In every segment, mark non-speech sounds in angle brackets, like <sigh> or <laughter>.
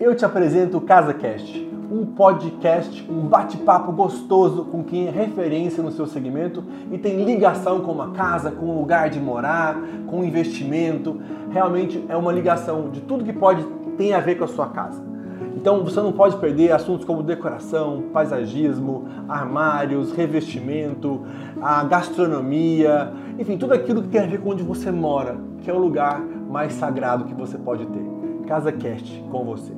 eu te apresento o CasaCast, um podcast, um bate-papo gostoso com quem é referência no seu segmento e tem ligação com uma casa, com um lugar de morar, com um investimento. Realmente é uma ligação de tudo que pode ter a ver com a sua casa. Então você não pode perder assuntos como decoração, paisagismo, armários, revestimento, a gastronomia, enfim, tudo aquilo que tem a ver com onde você mora, que é o lugar mais sagrado que você pode ter. Casa Cast com você.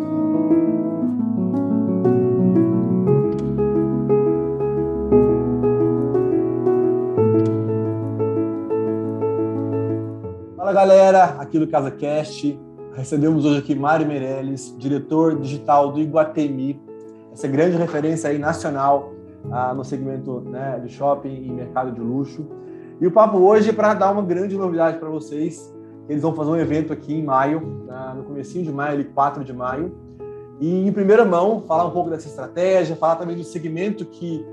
Fala galera, aqui do Casa Cast. Recebemos hoje aqui Mário Meirelles, diretor digital do Iguatemi, essa grande referência aí nacional ah, no segmento né, de shopping e mercado de luxo. E o papo hoje é para dar uma grande novidade para vocês, eles vão fazer um evento aqui em maio, no comecinho de maio, ali 4 de maio, e em primeira mão falar um pouco dessa estratégia, falar também do segmento que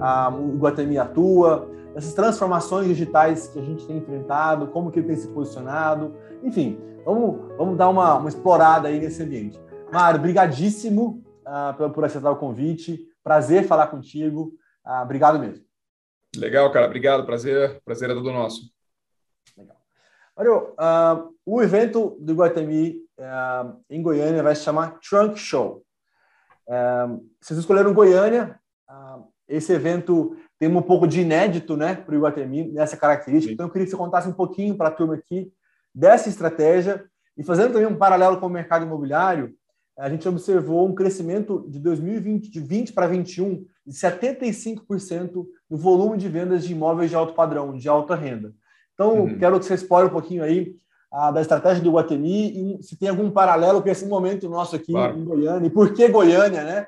a, o Guatemi atua, essas transformações digitais que a gente tem enfrentado, como que ele tem se posicionado, enfim, vamos, vamos dar uma, uma explorada aí nesse ambiente. Mário, brigadíssimo uh, por, por aceitar o convite, prazer falar contigo, uh, obrigado mesmo. Legal, cara, obrigado, prazer, prazer é todo nosso. Mário, uh, o evento do Guatemi uh, em Goiânia vai se chamar Trunk Show. Uh, vocês escolheram Goiânia. esse evento tem um pouco de inédito né, para o Iguatemi, nessa característica. Sim. Então, eu queria que você contasse um pouquinho para a turma aqui dessa estratégia e fazendo também um paralelo com o mercado imobiliário, a gente observou um crescimento de 2020 de 20 para 21 de 75% no volume de vendas de imóveis de alto padrão, de alta renda. Então, uhum. quero que você explore um pouquinho aí a, da estratégia do Guatemi e se tem algum paralelo com esse momento nosso aqui claro. em Goiânia e por que Goiânia, né?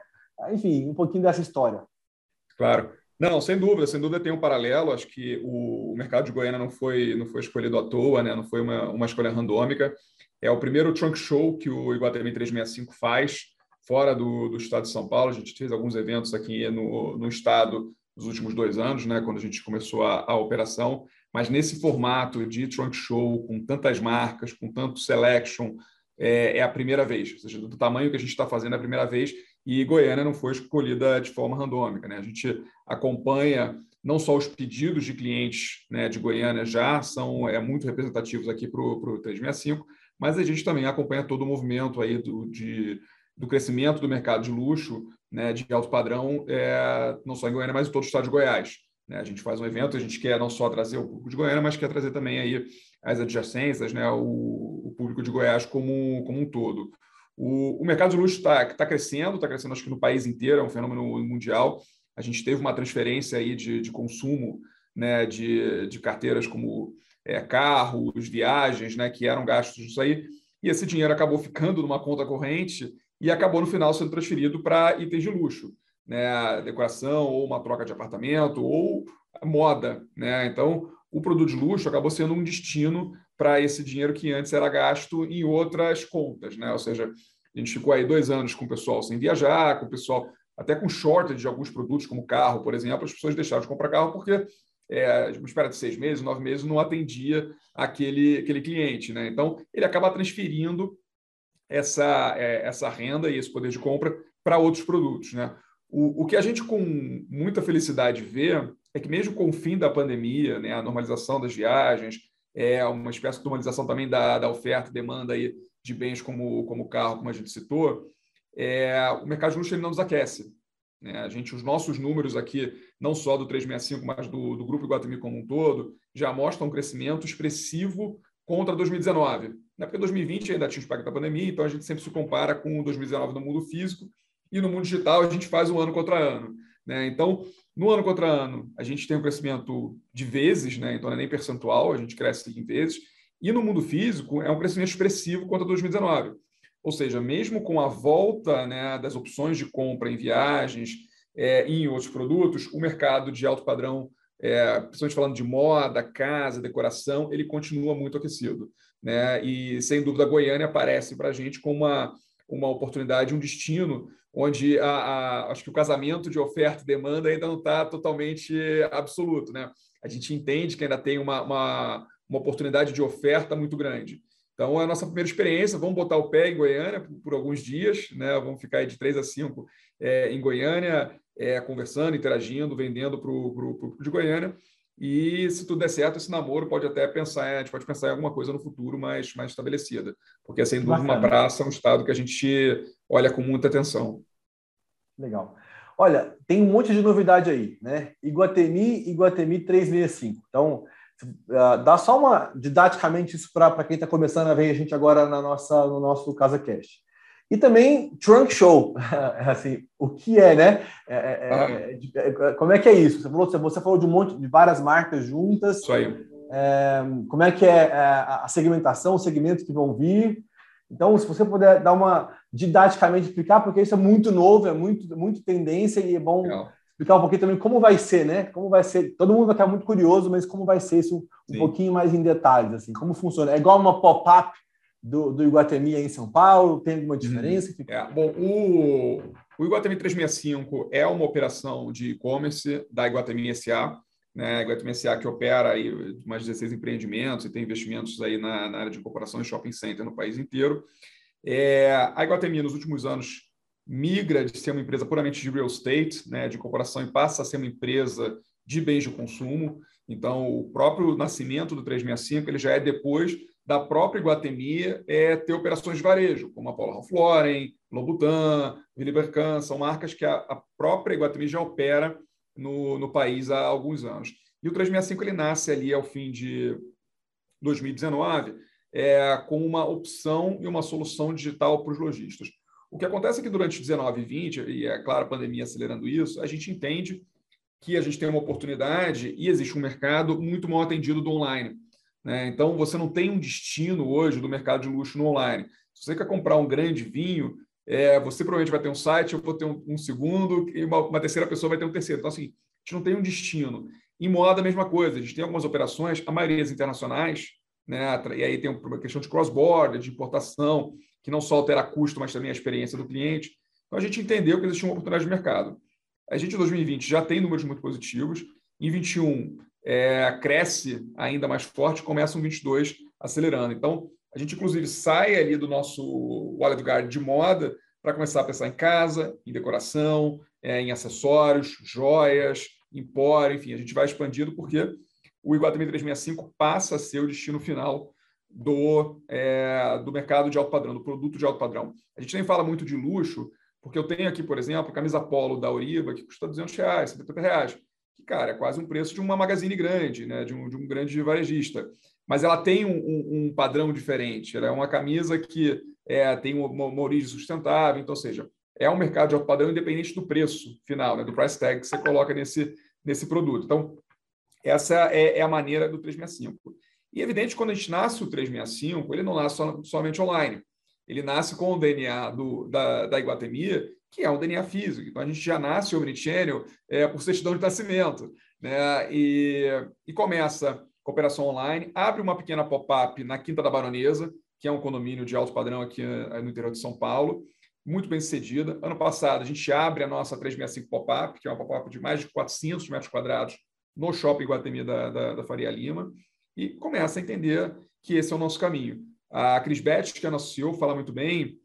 Enfim, um pouquinho dessa história. Claro. Não, sem dúvida, sem dúvida tem um paralelo. Acho que o mercado de Goiânia não foi, não foi escolhido à toa, né? não foi uma, uma escolha randômica. É o primeiro trunk show que o Iguatemi 365 faz fora do, do estado de São Paulo. A gente fez alguns eventos aqui no, no estado nos últimos dois anos, né? quando a gente começou a, a operação mas nesse formato de trunk show, com tantas marcas, com tanto selection, é, é a primeira vez, ou seja, do tamanho que a gente está fazendo é a primeira vez, e Goiânia não foi escolhida de forma randômica. Né? A gente acompanha não só os pedidos de clientes né, de Goiânia já são é, muito representativos aqui para o 365, mas a gente também acompanha todo o movimento aí do, de, do crescimento do mercado de luxo, né, de alto padrão, é, não só em Goiânia, mas em todo o estado de Goiás. Né? A gente faz um evento, a gente quer não só trazer o público de Goiânia, mas quer trazer também aí as adjacências, né? o, o público de Goiás como, como um todo. O, o mercado de luxo está tá crescendo, está crescendo acho que no país inteiro, é um fenômeno mundial. A gente teve uma transferência aí de, de consumo né, de, de carteiras como é, carros, viagens, né, que eram gastos disso aí, e esse dinheiro acabou ficando numa conta corrente e acabou no final sendo transferido para itens de luxo né, decoração, ou uma troca de apartamento, ou moda. Né? Então, o produto de luxo acabou sendo um destino para esse dinheiro que antes era gasto em outras contas. Né? Ou seja, a gente ficou aí dois anos com o pessoal sem viajar, com o pessoal até com shortage de alguns produtos, como carro, por exemplo, as pessoas deixaram de comprar carro porque é, uma espera de seis meses, nove meses, não atendia aquele, aquele cliente. Né? Então, ele acaba transferindo essa, é, essa renda e esse poder de compra para outros produtos. Né? O, o que a gente, com muita felicidade, vê é que, mesmo com o fim da pandemia, né, a normalização das viagens, é uma espécie de normalização também da, da oferta e demanda aí de bens como, como carro, como a gente citou, é, o mercado de luxo ele não nos aquece. Né? A gente, os nossos números aqui, não só do 365, mas do, do Grupo Iguatemi como um todo, já mostram um crescimento expressivo contra 2019. Né? Porque 2020 ainda tinha o impacto da pandemia, então a gente sempre se compara com 2019 no mundo físico, e no mundo digital a gente faz um ano contra ano. Né? Então, no ano contra ano, a gente tem um crescimento de vezes, né? então não é nem percentual, a gente cresce em vezes, e no mundo físico é um crescimento expressivo contra 2019. Ou seja, mesmo com a volta né, das opções de compra em viagens é, em outros produtos, o mercado de alto padrão, é, principalmente falando de moda, casa, decoração, ele continua muito aquecido. Né? E, sem dúvida, a Goiânia aparece para a gente como uma, uma oportunidade, um destino onde a, a, acho que o casamento de oferta e demanda ainda não está totalmente absoluto. Né? A gente entende que ainda tem uma, uma, uma, oportunidade de oferta muito grande. Então, é a nossa primeira experiência. Vamos botar o pé em Goiânia por, por alguns dias, né? vamos ficar de três a cinco é, em Goiânia, é, conversando, interagindo, vendendo para o público de Goiânia. E se tudo der certo, esse namoro pode até pensar, a gente pode pensar em alguma coisa no futuro mais, mais estabelecida. Porque, sem dúvida, uma praça é um estado que a gente olha com muita atenção. Legal. Olha, tem um monte de novidade aí, né? Iguatemi, Iguatemi 365. Então, uh, dá só uma didaticamente isso para quem está começando a ver a gente agora na nossa, no nosso Casa Cast. E também Trunk Show, <laughs> assim, o que é, né? É, é, é, é, como é que é isso? Você falou, você falou de um monte de várias marcas juntas. Isso aí. É, como é que é, é a segmentação, os segmentos que vão vir? Então, se você puder dar uma didaticamente explicar, porque isso é muito novo, é muito, muito tendência e é bom Legal. explicar um pouquinho também como vai ser, né? Como vai ser. Todo mundo vai estar muito curioso, mas como vai ser isso um Sim. pouquinho mais em detalhes, assim, como funciona? É igual uma pop-up do, do Iguatemi em São Paulo? Tem alguma diferença? Hum. É, bom, o, o Iguatemi 365 é uma operação de e-commerce da Iguatemi SA, né? A Iguatemi SA que opera aí mais 16 empreendimentos e tem investimentos aí na, na área de incorporação e shopping center no país inteiro. É, a Iguatemi, nos últimos anos, migra de ser uma empresa puramente de real estate, né, de incorporação, e passa a ser uma empresa de bens de consumo. Então, o próprio nascimento do 365 ele já é depois da própria Iguatemi é ter operações de varejo, como a Paula Ralph Lauren, Lobutan, Willibercan, são marcas que a, a, própria Iguatemi já opera no, no país há alguns anos. E o 365 ele nasce ali ao fim de 2019 é, com uma opção e uma solução digital para os lojistas. O que acontece é que durante 19 e 20, e é claro a pandemia acelerando isso, a gente entende que a gente tem uma oportunidade e existe um mercado muito mal atendido do online. Né? Então, você não tem um destino hoje do mercado de luxo no online. Se você quer comprar um grande vinho, é, você provavelmente vai ter um site, eu vou ter um, um segundo, e uma, uma, terceira pessoa vai ter um terceiro. Então, assim, a gente não tem um destino. Em moda, a mesma coisa. A gente tem algumas operações, a maioria internacionais, né? e aí tem uma questão de cross-border, de importação, que não só altera custo, mas também a experiência do cliente. Então, a gente entendeu que existia uma oportunidade de mercado. A gente, em 2020, já tem números muito positivos. Em 2021, é, cresce ainda mais forte, começa um 22 acelerando. Então, a gente, inclusive, sai ali do nosso Wallet Guard de moda para começar a pensar em casa, em decoração, é, em acessórios, joias, empório, enfim, a gente vai expandindo porque o Iguatemi 365 passa a ser o destino final do, é, do mercado de alto padrão, do produto de alto padrão. A gente nem fala muito de luxo, porque eu tenho aqui, por exemplo, a camisa polo da Oriva, que custa 200 reais, 70 reais que, cara, é quase um preço de uma magazine grande, né? de, um, de um grande varejista. Mas ela tem um, um, um padrão diferente. Ela é uma camisa que é, tem uma, uma, origem sustentável, então, ou seja, é um mercado de alto padrão independente do preço final, né? do price tag que você coloca nesse, nesse produto. Então, essa é, é a maneira do 365. E, evidente, quando a gente nasce o 365, ele não nasce somente online. Ele nasce com o DNA do, da, da Iguatemi, que é um DNA físico. Então, a gente já nasce omnichannel é, por certidão de nascimento. Né? E, e começa cooperação online, abre uma pequena pop-up na Quinta da Baronesa, que é um condomínio de alto padrão aqui eh, no interior de São Paulo, muito bem sucedida. Ano passado, a gente abre a nossa 365 pop-up, que é uma pop-up de mais de 400 metros quadrados no Shopping Guatemi da, da, da Faria Lima, e começa a entender que esse é o nosso caminho. A Cris Betts, que é a nossa CEO, fala muito bem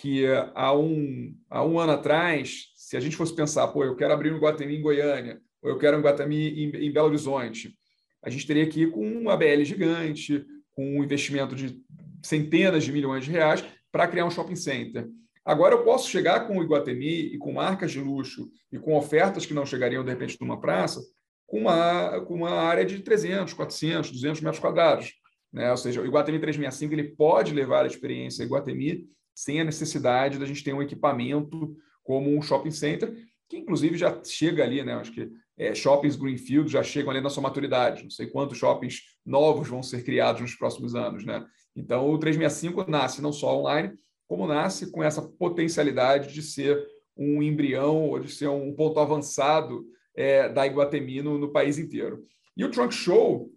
que há um, há um ano atrás, se a gente fosse pensar, pô, eu quero abrir um Guatemi em Goiânia, ou eu quero um Guatemi em, em Belo Horizonte, a gente teria ir com um ABL gigante, com um investimento de centenas de milhões de reais para criar um shopping center. Agora eu posso chegar com o Iguatemi e com marcas de luxo e com ofertas que não chegariam, de repente, numa praça, com uma, com uma área de 300, 400, 200 metros quadrados. Né? Ou seja, o Iguatemi 365 ele pode levar a experiência Iguatemi sem a necessidade da gente ter um equipamento como um shopping center, que inclusive já chega ali, né? Acho que é, shoppings Greenfield já chegam ali na sua maturidade. Não sei quantos shoppings novos vão ser criados nos próximos anos, né? Então, o 365 nasce não só online, como nasce com essa potencialidade de ser um embrião ou de ser um ponto avançado é, da Iguatemi no, no, país inteiro. E o Trunk Show,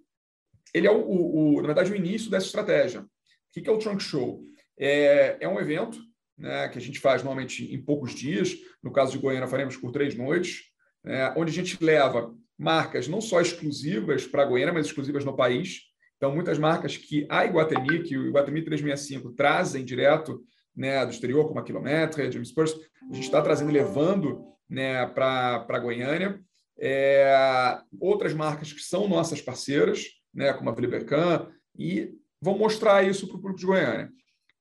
ele é, o, o, o, na verdade, o início dessa estratégia. O que é o Trunk Show? É, é um evento né, que a gente faz normalmente em poucos dias. No caso de Goiânia, faremos por três noites, né, onde a gente leva marcas não só exclusivas para Goiânia, mas exclusivas no país. Então, muitas marcas que a Iguatemi, que o Iguatemi 365 trazem direto né, do exterior, como a Quilometra, James Purse, a gente está trazendo, levando né, para Goiânia. É, outras marcas que são nossas parceiras, né, como a Filibercan, e vão mostrar isso para o público de Goiânia.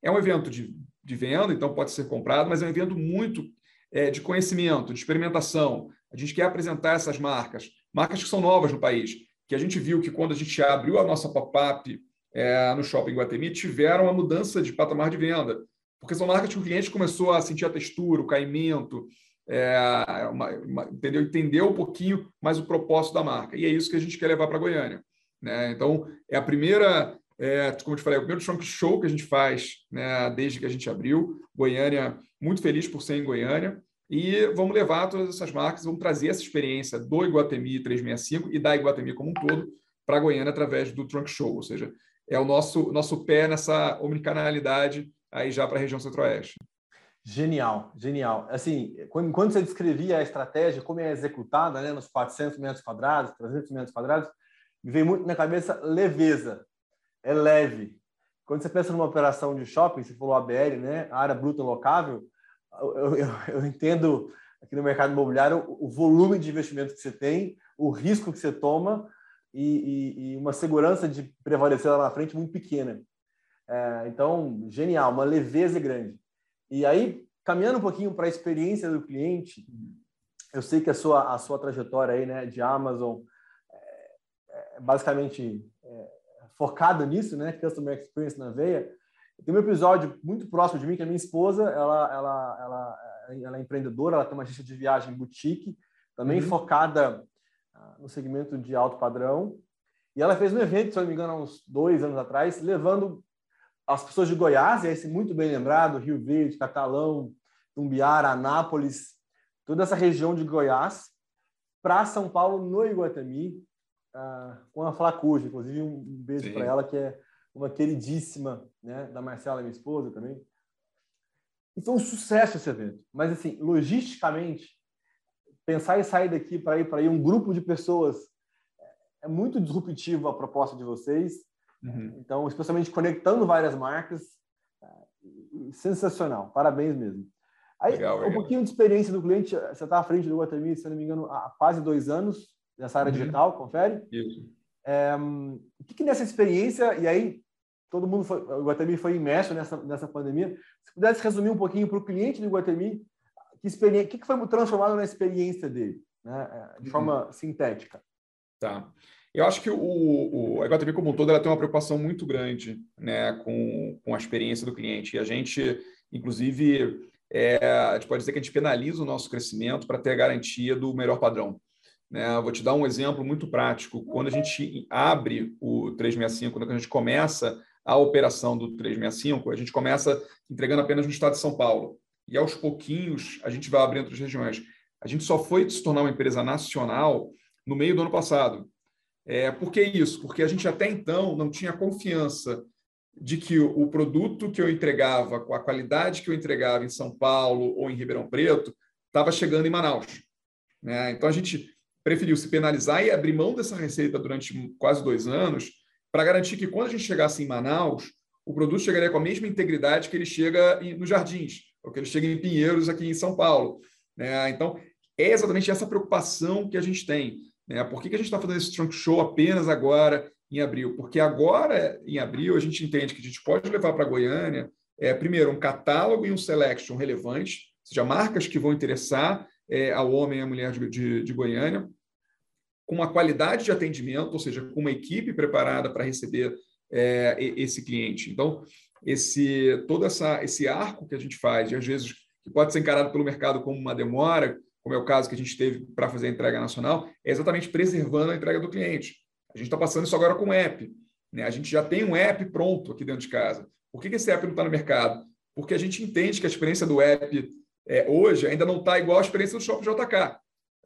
É um evento de, de venda, então pode ser comprado, mas é um evento muito é, de conhecimento, de experimentação. A gente quer apresentar essas marcas, marcas que são novas no país, que a gente viu que quando a gente abriu a nossa pop-up é, no Shopping Guatemi, tiveram uma mudança de patamar de venda porque são marcas que o cliente começou a sentir a textura, o caimento, é, uma, uma, entendeu? entendeu um pouquinho mais o propósito da marca. E é isso que a gente quer levar para Goiânia. Né? Então, é a primeira, é, como eu te falei, é o primeiro trunk show que a gente faz né, desde que a gente abriu. Goiânia, muito feliz por ser em Goiânia. E vamos levar todas essas marcas, vamos trazer essa experiência do Iguatemi 365 e da Iguatemi como um todo para Goiânia através do Trunk Show, ou seja, é o nosso, nosso pé nessa omnicanalidade aí já para a região centro-oeste. Genial, genial. Assim, quando, você descrevia a estratégia, como é executada, né, nos 400 metros quadrados, 300 metros quadrados, me veio muito na cabeça leveza. É leve. Quando você pensa numa operação de shopping, você falou ABL, né, área bruta locável, eu, eu, eu entendo aqui no mercado imobiliário o, o volume de investimento que você tem, o risco que você toma e, e, e uma segurança de prevalecer lá na frente muito pequena. É, então, genial, uma leveza grande. E aí, caminhando um pouquinho para a experiência do cliente, eu sei que a sua, a sua trajetória aí, né, de Amazon é, é basicamente focada nisso, né, Customer Experience na veia. Tem um episódio muito próximo de mim, que a minha esposa, ela, ela, ela, ela é empreendedora, ela tem uma agência de viagem boutique, também uhum. focada ah, no segmento de alto padrão. E ela fez um evento, se não me engano, há uns dois anos atrás, levando as pessoas de Goiás, esse muito bem lembrado, Rio Verde, Catalão, Tumbiara, Anápolis, toda essa região de Goiás, para São Paulo, no Iguatemi, com a Flacuja. Inclusive, um beijo para ela, que é uma queridíssima né, da Marcela, minha esposa também. E foi um sucesso esse evento. Mas, assim, logisticamente, pensar em sair daqui para ir para ir um grupo de pessoas é muito disruptivo a proposta de vocês Uhum. Então, especialmente conectando várias marcas, sensacional, parabéns mesmo. Aí, legal, um legal. pouquinho de experiência do cliente, você está à frente do Guatemi, se não me engano, há quase dois anos nessa área uhum. digital, confere? Isso. É, o que, que nessa experiência, e aí todo mundo foi, o Guatemi foi imerso nessa, nessa pandemia, se pudesse resumir um pouquinho para o cliente do Guatemi, que experiência, o que, que foi transformado na experiência dele, né, de uhum. forma sintética? Tá. Eu acho que o, o, a Iguatemi como um todo ela tem uma preocupação muito grande né, com, com a experiência do cliente. E a gente, inclusive, é, a gente pode dizer que a gente penaliza o nosso crescimento para ter a garantia do melhor padrão. Né? Vou te dar um exemplo muito prático. Quando a gente abre o 365, quando a gente começa a operação do 365, a gente começa entregando apenas no estado de São Paulo. E aos pouquinhos a gente vai abrindo outras regiões. A gente só foi se tornar uma empresa nacional no meio do ano passado. É, por que isso? Porque a gente até então não tinha confiança de que o produto que eu entregava, com a qualidade que eu entregava em São Paulo ou em Ribeirão Preto, estava chegando em Manaus. Né? Então a gente preferiu se penalizar e abrir mão dessa receita durante quase dois anos para garantir que quando a gente chegasse em Manaus, o produto chegaria com a mesma integridade que ele chega nos Jardins, ou que ele chega em Pinheiros aqui em São Paulo. Né? Então é exatamente essa preocupação que a gente tem né? Por que, que a gente está fazendo esse trunk show apenas agora, em abril? Porque agora, em abril, a gente entende que a gente pode levar para Goiânia, é, primeiro, um catálogo e um selection relevante, ou seja, marcas que vão interessar é, ao homem e à mulher de, de, de Goiânia, com uma qualidade de atendimento, ou seja, com uma equipe preparada para receber é, esse cliente. Então, esse todo essa, esse arco que a gente faz, e às vezes que pode ser encarado pelo mercado como uma demora, como é o caso que a gente teve para fazer a entrega nacional, é exatamente preservando a entrega do cliente. A gente está passando isso agora com o app. Né? A gente já tem um app pronto aqui dentro de casa. Por que, que esse app não está no mercado? Porque a gente entende que a experiência do app é, hoje ainda não está igual à experiência do Shopping JK.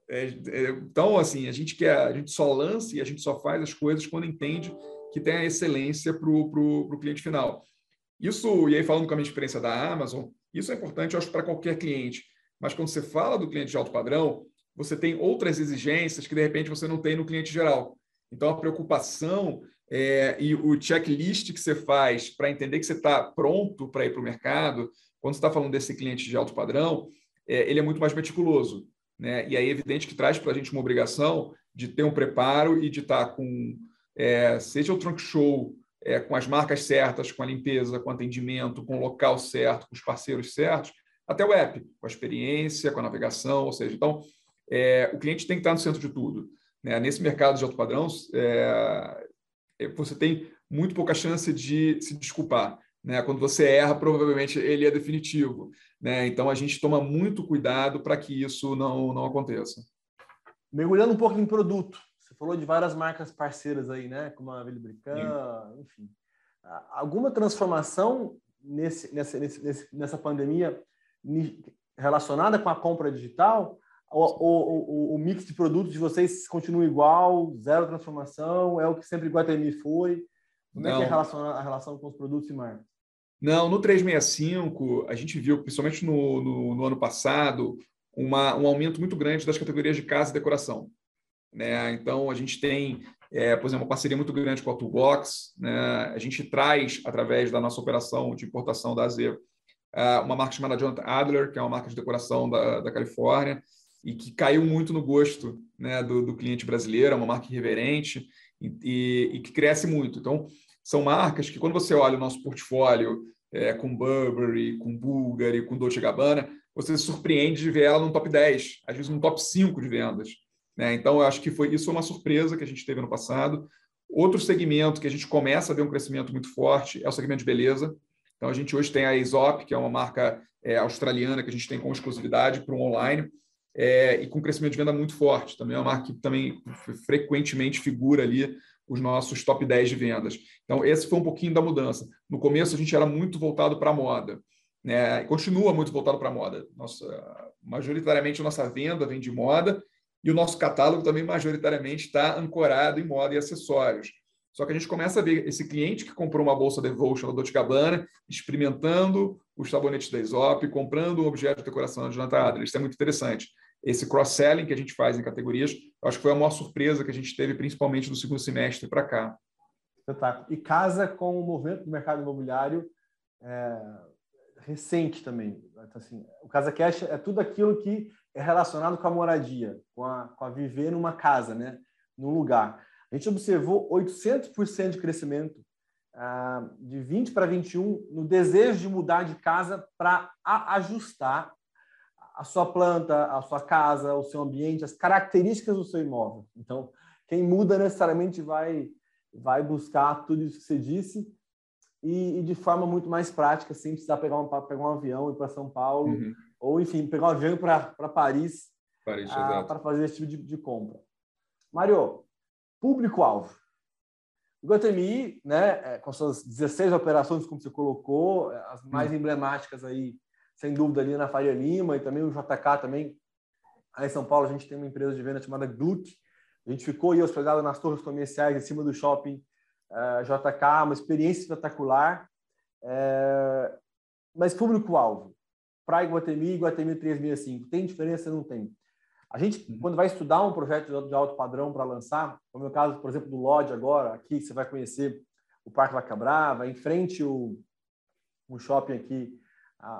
É, é, então, assim, a gente quer, a gente só lança e a gente só faz as coisas quando entende que tem a excelência para o cliente final. Isso, e aí falando com a minha experiência da Amazon, isso é importante, eu acho, para qualquer cliente. Mas quando você fala do cliente de alto padrão, você tem outras exigências que de repente você não tem no cliente geral. Então a preocupação é, e o checklist que você faz para entender que você está pronto para ir para o mercado, quando você está falando desse cliente de alto padrão, é, ele é muito mais meticuloso. Né? E aí é evidente que traz para a gente uma obrigação de ter um preparo e de estar tá com, é, seja o trunk show, é, com as marcas certas, com a limpeza, com o atendimento, com o local certo, com os parceiros certos, até o app, com a experiência, com a navegação, ou seja, então é, o cliente tem que estar no centro de tudo. Né? Nesse mercado de alto padrão, é, é, você tem muito pouca chance de se desculpar. Né? Quando você erra, provavelmente ele é definitivo. Né? Então a gente toma muito cuidado para que isso não, não aconteça. Mergulhando um pouco em produto, você falou de várias marcas parceiras aí, né? Como a Vilibrican, enfim. Alguma transformação nesse, nessa, nesse, nessa pandemia relacionada com a compra digital? Ou, ou, o mix de produtos de vocês continua igual, zero transformação? É o que sempre Guatemi foi? Como Não. é que é a relação com os produtos e marcas? Não, no 365, a gente viu, principalmente no, no, no ano passado, uma, um aumento muito grande das categorias de casa e decoração. Né? Então, a gente tem, é, por exemplo, uma parceria muito grande com a Toolbox. Né? A gente traz, através da nossa operação de importação da AZ, uma marca chamada Jonathan Adler, que é uma marca de decoração da, da Califórnia, e que caiu muito no gosto né, do, do cliente brasileiro, é uma marca irreverente e, e, e, que cresce muito. Então, são marcas que, quando você olha o nosso portfólio é, com Burberry, com Bulgari, com Dolce Gabbana, você se surpreende de ver ela no top 10, às vezes no top 5 de vendas. Né? Então, eu acho que foi isso foi uma surpresa que a gente teve no passado. Outro segmento que a gente começa a ver um crescimento muito forte é o segmento de beleza. Então, a gente hoje tem a Aesop, que é uma marca é, australiana que a gente tem com exclusividade para o online, é, e com crescimento de venda muito forte. Também é uma marca que também frequentemente figura ali os nossos top 10 de vendas. Então, esse foi um pouquinho da mudança. No começo, a gente era muito voltado para a moda, né? E continua muito voltado para a moda. Nossa, majoritariamente, a nossa venda vem de moda e o nosso catálogo também, majoritariamente, está ancorado em moda e acessórios. Só que a gente começa a ver esse cliente que comprou uma bolsa Devotion da Dolce Gabbana, experimentando os sabonetes da Aesop, comprando um objeto de decoração de Jonathan Adler. Isso é muito interessante. Esse cross-selling que a gente faz em categorias, acho que foi a maior surpresa que a gente teve, principalmente do segundo semestre para cá. Espetáculo. E casa com o movimento do mercado imobiliário é, recente também. Então, assim, o Casa Cash é tudo aquilo que é relacionado com a moradia, com a, com a viver numa casa, né? num lugar. A gente observou 800% de crescimento ah, de 20 para 21 no desejo de mudar de casa para ajustar a sua planta, a sua casa, o seu ambiente, as características do seu imóvel. Então, quem muda necessariamente vai vai buscar tudo isso que você disse e, e de forma muito mais prática, sem precisar pegar um, pegar um avião e ir para São Paulo, uhum. ou enfim, pegar um avião para Paris, Paris ah, para fazer esse tipo de, de compra. Mário, público-alvo. O Guatemi, né, é, com suas 16 operações, como você colocou, é, as mais uhum. emblemáticas aí sem dúvida, ali na Faria Lima e também o JK também. Aí em São Paulo a gente tem uma empresa de venda chamada Glut. A gente ficou aí hospedado nas torres comerciais em cima do shopping uh, eh, JK, uma experiência espetacular. Uh, mas público-alvo, para Iguatemi e Iguatemi 365, tem diferença? Não tem. A gente, uhum. quando vai estudar um projeto de alto padrão para lançar, como é o caso, por exemplo, do Lodge agora, aqui você vai conhecer o Parque Vaca Brava, em frente o, o shopping aqui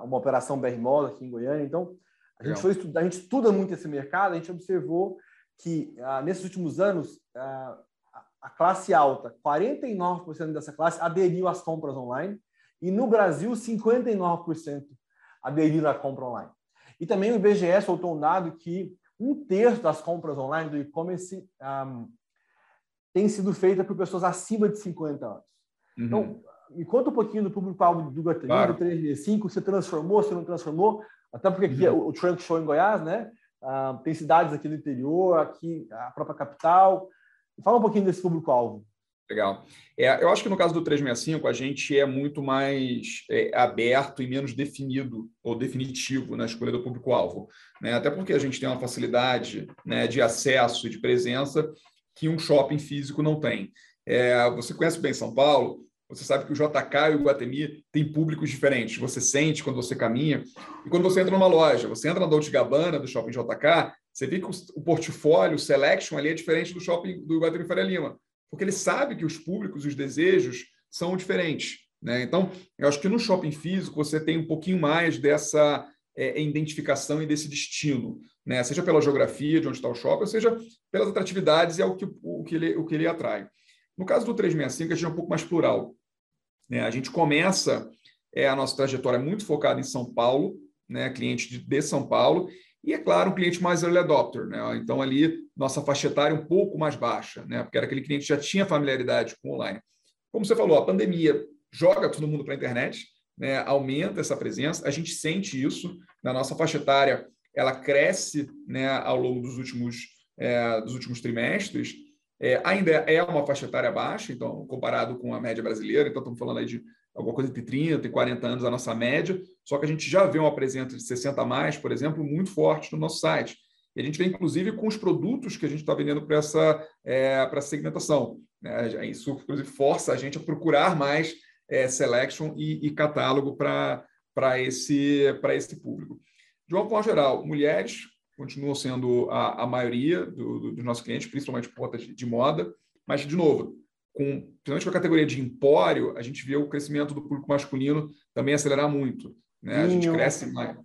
uma operação BR Moda aqui em Goiânia. Então, a gente, foi estudar, a gente estuda muito esse mercado, a gente observou que ah, nesses últimos anos ah, a classe alta, 49% dessa classe aderiu às compras online e no Brasil 59% aderiram à compra online. E também o IBGE soltou um dado que um terço das compras online do e-commerce ah, tem sido feita por pessoas acima de 50 anos. Uhum. Então, me conta um pouquinho do público-alvo do Guatemi, claro. do 365, você transformou, você não transformou? Até porque aqui uhum. é o Trunk Show em Goiás, né? Ah, tem cidades aqui no interior, aqui a própria capital. Fala um pouquinho desse público-alvo. Legal. É, eu acho que no caso do 365, a gente é muito mais é, aberto e menos definido ou definitivo na escolha do público-alvo. Né? Até porque a gente tem uma facilidade né, de acesso e de presença que um shopping físico não tem. É, você conhece bem São Paulo, você sabe que o JK e o Guatemi têm públicos diferentes. Você sente quando você caminha. E quando você entra numa loja, você entra na Dolce Gabbana, do Shopping JK, você vê que o portfólio, o selection ali é diferente do shopping do Guatemi Faria Lima. porque ele sabe que os públicos, os desejos são diferentes. Né? Então, eu acho que no shopping físico você tem um pouquinho mais dessa é, identificação e desse destino, né? seja pela geografia de onde está o shopping, seja pelas atratividades e é que, o, que ele, o que ele atrai. No caso do 365, a gente é um pouco mais plural. Né? A gente começa é, a nossa trajetória muito focada em São Paulo, né? cliente de, de São Paulo, e, é claro, um cliente mais early adopter. Né? Então, ali, nossa faixa etária um pouco mais baixa, né? porque era aquele cliente que já tinha familiaridade com online. Como você falou, a pandemia joga todo mundo para a internet, né? aumenta essa presença, a gente sente isso na nossa faixa etária, ela cresce né, ao longo dos últimos, é, dos últimos trimestres, é, ainda é uma faixa etária baixa, então, comparado com a média brasileira, então estamos falando aí de alguma coisa entre 30 e 40 anos a nossa média, só que a gente já vê uma presença de 60 a mais, por exemplo, muito forte no nosso site. E a gente vê, inclusive, com os produtos que a gente está vendendo para essa, é, essa segmentação. Né? Isso, inclusive, força a gente a procurar mais é, selection e, e catálogo para esse, esse público. De uma forma geral, mulheres continuam sendo a, a maioria do, do, dos nossos clientes, principalmente por conta de, de, moda, mas, de novo, com, principalmente com a categoria de empório, a gente vê o crescimento do público masculino também acelerar muito. Né? A gente cresce mais.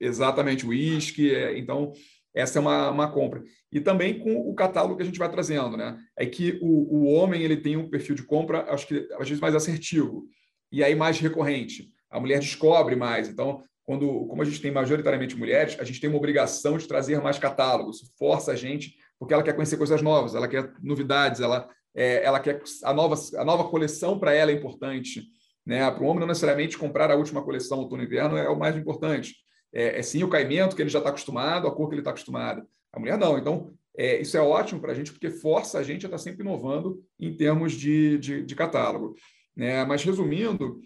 Exatamente, o uísque. É, então, essa é uma, uma compra. E também com o catálogo que a gente vai trazendo. Né? É que o, o homem ele tem um perfil de compra, acho que às vezes mais assertivo, e aí mais recorrente. A mulher descobre mais. Então, quando, como a gente tem majoritariamente mulheres, a gente tem uma obrigação de trazer mais catálogos. Força a gente, porque ela quer conhecer coisas novas, ela quer novidades, ela, é, ela quer a nova, a nova coleção para ela é importante. Né? Para o homem, não necessariamente comprar a última coleção outono e inverno é o mais importante. É, é sim o caimento que ele já está acostumado, a cor que ele está acostumado. A mulher não. Então, é, isso é ótimo para a gente, porque força a gente a estar tá sempre inovando em termos de, de, de catálogo. Né? Mas, resumindo,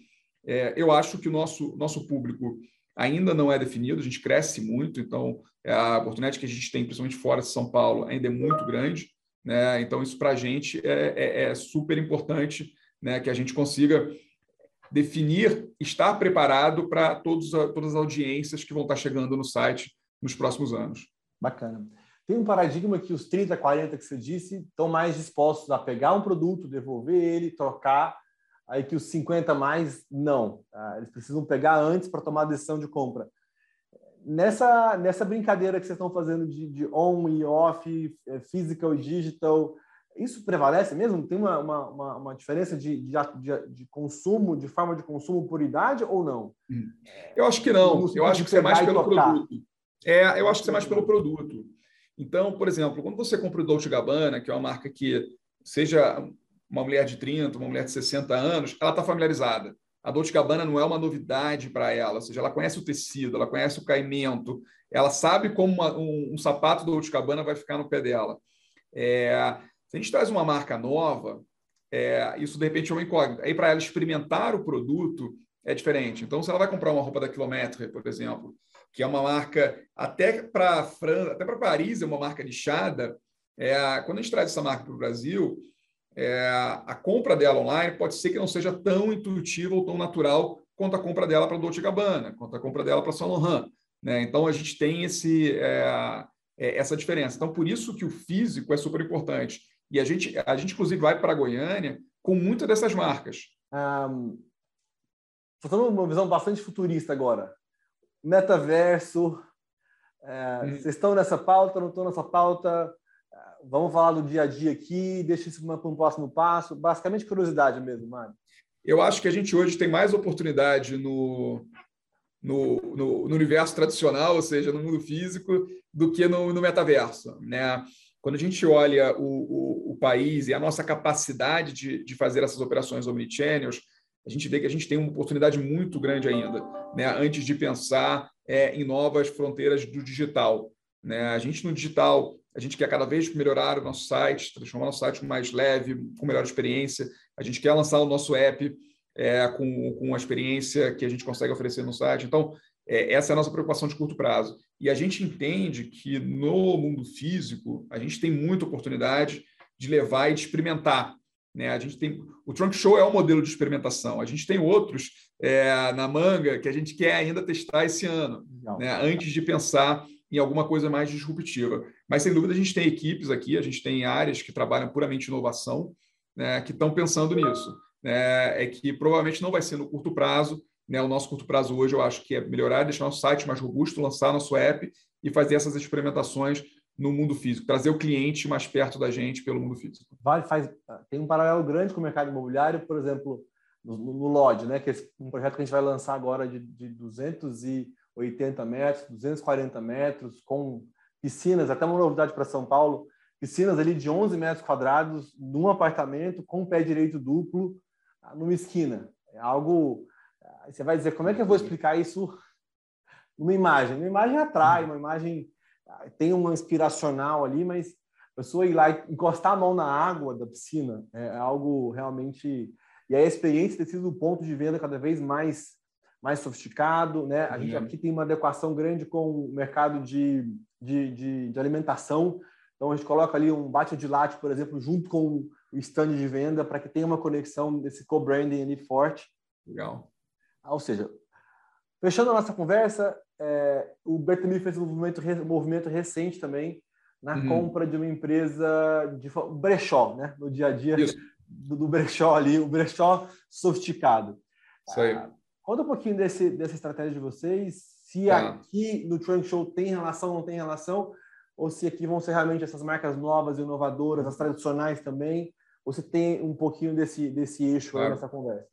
é, eu acho que o nosso, nosso público ainda não é definido, a gente cresce muito, então é, a oportunidade que a gente tem, principalmente fora de São Paulo, ainda é muito grande. Né? Então, isso para a gente é, é, é, super importante né? que a gente consiga definir, estar preparado para todas as audiências que vão estar chegando no site nos próximos anos. Bacana. Tem um paradigma que os 30, 40 que você disse estão mais dispostos a pegar um produto, devolver ele, trocar aí que os 50 mais não. Tá? Eles precisam pegar antes para tomar a decisão de compra. Nessa, nessa brincadeira que vocês estão fazendo de, de on e off, é, physical e digital, isso prevalece mesmo? Tem uma, uma, uma diferença de, de, de, consumo, de forma de consumo por idade ou não? Eu acho que não. Eu acho que isso é mais pelo produto. É, eu acho que isso é mais pelo produto. Então, por exemplo, quando você compra o Dolce Gabbana, que é uma marca que seja uma mulher de 30, uma mulher de 60 anos, ela está familiarizada. A Dolce Gabbana não é uma novidade para ela, ou seja, ela conhece o tecido, ela conhece o caimento, ela sabe como uma, um, um, sapato do Dolce Gabbana vai ficar no pé dela. É, se a gente traz uma marca nova, é, isso de repente é uma incógnita. Aí para ela experimentar o produto é diferente. Então, se ela vai comprar uma roupa da Quilometre, por exemplo, que é uma marca até para até para Paris é uma marca nichada, é, quando a gente traz essa marca para o Brasil, é, a compra dela online pode ser que não seja tão intuitiva ou tão natural quanto a compra dela para Dolce Gabbana, quanto a compra dela para Saint Laurent. Né? Então, a gente tem esse, é, é, essa diferença. Então, por isso que o físico é super importante. E a gente, a gente inclusive, vai para Goiânia com muitas dessas marcas. Um, falando uma visão bastante futurista agora. Metaverso, é, hum. vocês estão nessa pauta, não estão nessa pauta? Vamos falar do dia a dia aqui, deixa isso para um próximo passo. Basicamente, curiosidade mesmo, Mário. Eu acho que a gente hoje tem mais oportunidade no, no, no, no universo tradicional, ou seja, no mundo físico, do que no, no metaverso. Né? Quando a gente olha o, o, o, país e a nossa capacidade de, de fazer essas operações omnichannels, a gente vê que a gente tem uma oportunidade muito grande ainda, né? antes de pensar é, em novas fronteiras do digital. Né? A gente no digital a gente quer cada vez melhorar o nosso site, transformar o nosso site mais leve, com melhor experiência. A gente quer lançar o nosso app é, com, com a experiência que a gente consegue oferecer no site. Então, é, essa é a nossa preocupação de curto prazo. E a gente entende que no mundo físico, a gente tem muita oportunidade de levar e de experimentar. Né? A gente tem o Trunk Show é um modelo de experimentação. A gente tem outros é, na manga que a gente quer ainda testar esse ano, né? antes de pensar em alguma coisa mais disruptiva. Mas, sem dúvida, a gente tem equipes aqui, a gente tem áreas que trabalham puramente inovação, né, que estão pensando nisso. Né, é que provavelmente não vai ser no curto prazo. Né, o nosso curto prazo hoje eu acho que é melhorar, deixar nosso site mais robusto, lançar nosso app e fazer essas experimentações no mundo físico, trazer o cliente mais perto da gente pelo mundo físico. Vale, faz, tem um paralelo grande com o mercado imobiliário, por exemplo, no, no LOD, né, que é um projeto que a gente vai lançar agora de, de 280 metros, 240 metros, com piscinas, até uma novidade para São Paulo, piscinas ali de 11 metros quadrados, num apartamento, com pé direito duplo, numa esquina. É algo. Você vai dizer, como é que eu vou explicar isso numa imagem? Uma imagem atrai, uma imagem tem uma inspiracional ali, mas a pessoa ir lá e encostar a mão na água da piscina é algo realmente. E a experiência tem sido o ponto de venda cada vez mais mais sofisticado, né? A gente uhum. aqui tem uma adequação grande com o mercado de, de, de, de alimentação. Então a gente coloca ali um bate de latte, por exemplo, junto com o stand de venda para que tenha uma conexão desse co-branding ali forte. Legal. Ou seja, fechando a nossa conversa, é, o Bertami fez um movimento, um movimento recente também na uhum. compra de uma empresa de brechó, né? No dia a dia do, do, brechó ali, o brechó sofisticado. Isso aí. Ah, conta um pouquinho desse, dessa estratégia de vocês, se tá. aqui no Trunk Show tem relação, não tem relação, ou se aqui vão ser realmente essas marcas novas, inovadoras, as tradicionais também, ou se tem um pouquinho desse, desse eixo claro. nessa conversa.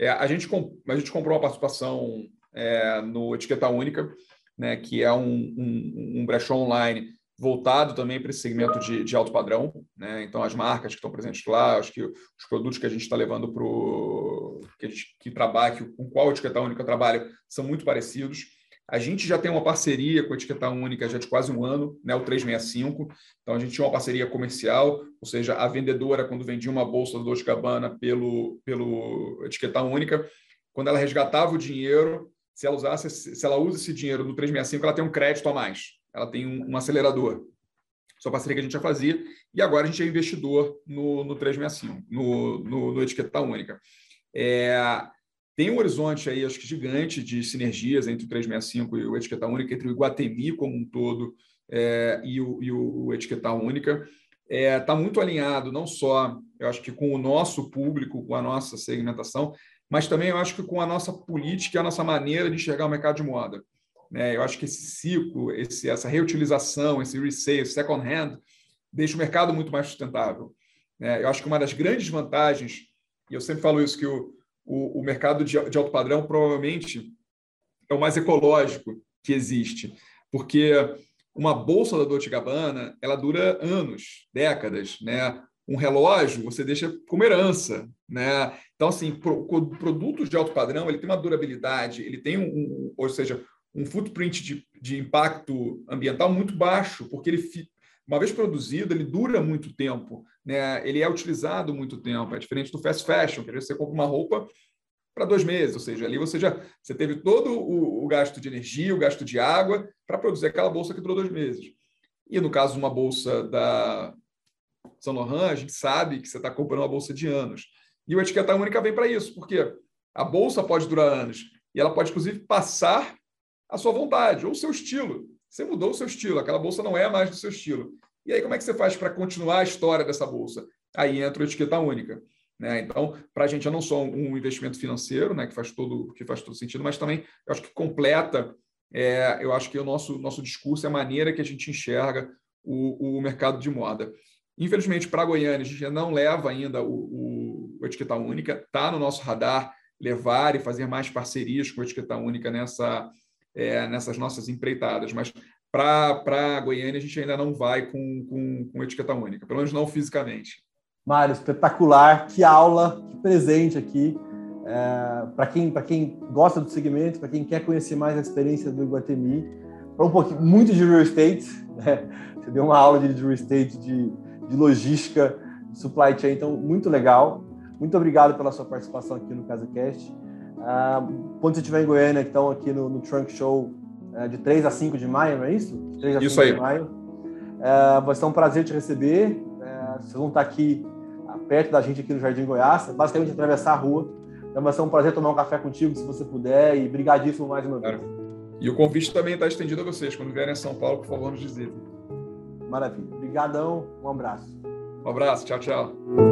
É, a, gente, a gente comprou uma participação é, no Etiqueta Única, né, que é um, um, um brechó online voltado também para esse segmento de, de alto padrão. Né? Então, as marcas que estão presentes lá, acho que os produtos que a gente está levando para o. que, que trabalha, que, com qual etiqueta única trabalha, são muito parecidos. A gente já tem uma parceria com a etiqueta única já de quase um ano, né, o 365. Então, a gente tinha uma parceria comercial, ou seja, a vendedora, quando vendia uma bolsa do Dolce Gabbana pelo, pelo etiqueta única, quando ela resgatava o dinheiro, se ela usasse, se ela usa esse dinheiro no 365, ela tem um crédito a mais, ela tem um, um acelerador. Só parceria que a gente já fazia, e agora a gente é investidor no, no 365, no, no, no Etiqueta Única. É, tem um horizonte aí, acho que gigante, de sinergias entre o 365 e o Etiqueta Única, entre o Iguatemi como um todo é, e, o, e o Etiqueta Única. Está é, tá muito alinhado, não só, eu acho que com o nosso público, com a nossa segmentação, mas também eu acho que com a nossa política a nossa maneira de enxergar o mercado de moda. Né? Eu acho que esse ciclo, esse, essa reutilização, esse resale, second hand, deixa o mercado muito mais sustentável. Né? Eu acho que uma das grandes vantagens, e eu sempre falo isso, que o, o, o mercado de, de alto padrão provavelmente é o mais ecológico que existe, porque uma bolsa da Dolce Gabbana ela dura anos, décadas, né? um relógio você deixa como herança, né? Então, assim, pro, produtos de alto padrão, ele tem uma durabilidade, ele tem um, um ou seja, um footprint de, de, impacto ambiental muito baixo, porque ele, uma vez produzido, ele dura muito tempo, né? Ele é utilizado muito tempo, é diferente do fast fashion, que você compra uma roupa para dois meses, ou seja, ali você já você teve todo o, o gasto de energia, o gasto de água para produzir aquela bolsa que durou dois meses. E no caso de uma bolsa da são Laurent, a gente sabe que você está comprando uma bolsa de anos. E o etiqueta única vem para isso, porque a bolsa pode durar anos e ela pode, inclusive, passar a sua vontade ou o seu estilo. Você mudou o seu estilo, aquela bolsa não é mais do seu estilo. E aí, como é que você faz para continuar a história dessa bolsa? Aí entra a etiqueta única. Né? Então, para a gente é não só um investimento financeiro, né, que faz todo que faz todo sentido, mas também eu acho que completa. É, eu acho que o nosso nosso discurso é a maneira que a gente enxerga o, o mercado de moda. Infelizmente, para Goiânia, a gente não leva ainda o, o, o etiqueta única, está no nosso radar levar e fazer mais parcerias com a etiqueta única nessa, é, nessas nossas empreitadas, mas para Goiânia a gente ainda não vai com, com, com etiqueta única, pelo menos não fisicamente. Mário, espetacular, que aula, que presente aqui. É, para quem, quem gosta do segmento, para quem quer conhecer mais a experiência do Iguatemi, para um pouquinho, muito de real estate, né? você deu uma aula de real estate de de logística, de supply chain. Então, muito legal. Muito obrigado pela sua participação aqui no CasaCast. Ah, quando você estiver em Goiânia, então, aqui no, no Trunk Show, é, de 3 a 5 de maio, não é isso? 3 a isso 5 aí. de maio. É, vai ser um prazer te receber. É, vocês vão estar aqui ah, perto da gente aqui no Jardim Goiás, basicamente atravessar a rua. Então vai ser um prazer tomar um café contigo, se você puder, e brigadíssimo mais uma vez. E o convite também está estendido a vocês. Quando vierem a São Paulo, por favor, nos visitem. Maravilha. Obrigadão, um abraço. Um abraço, tchau, tchau.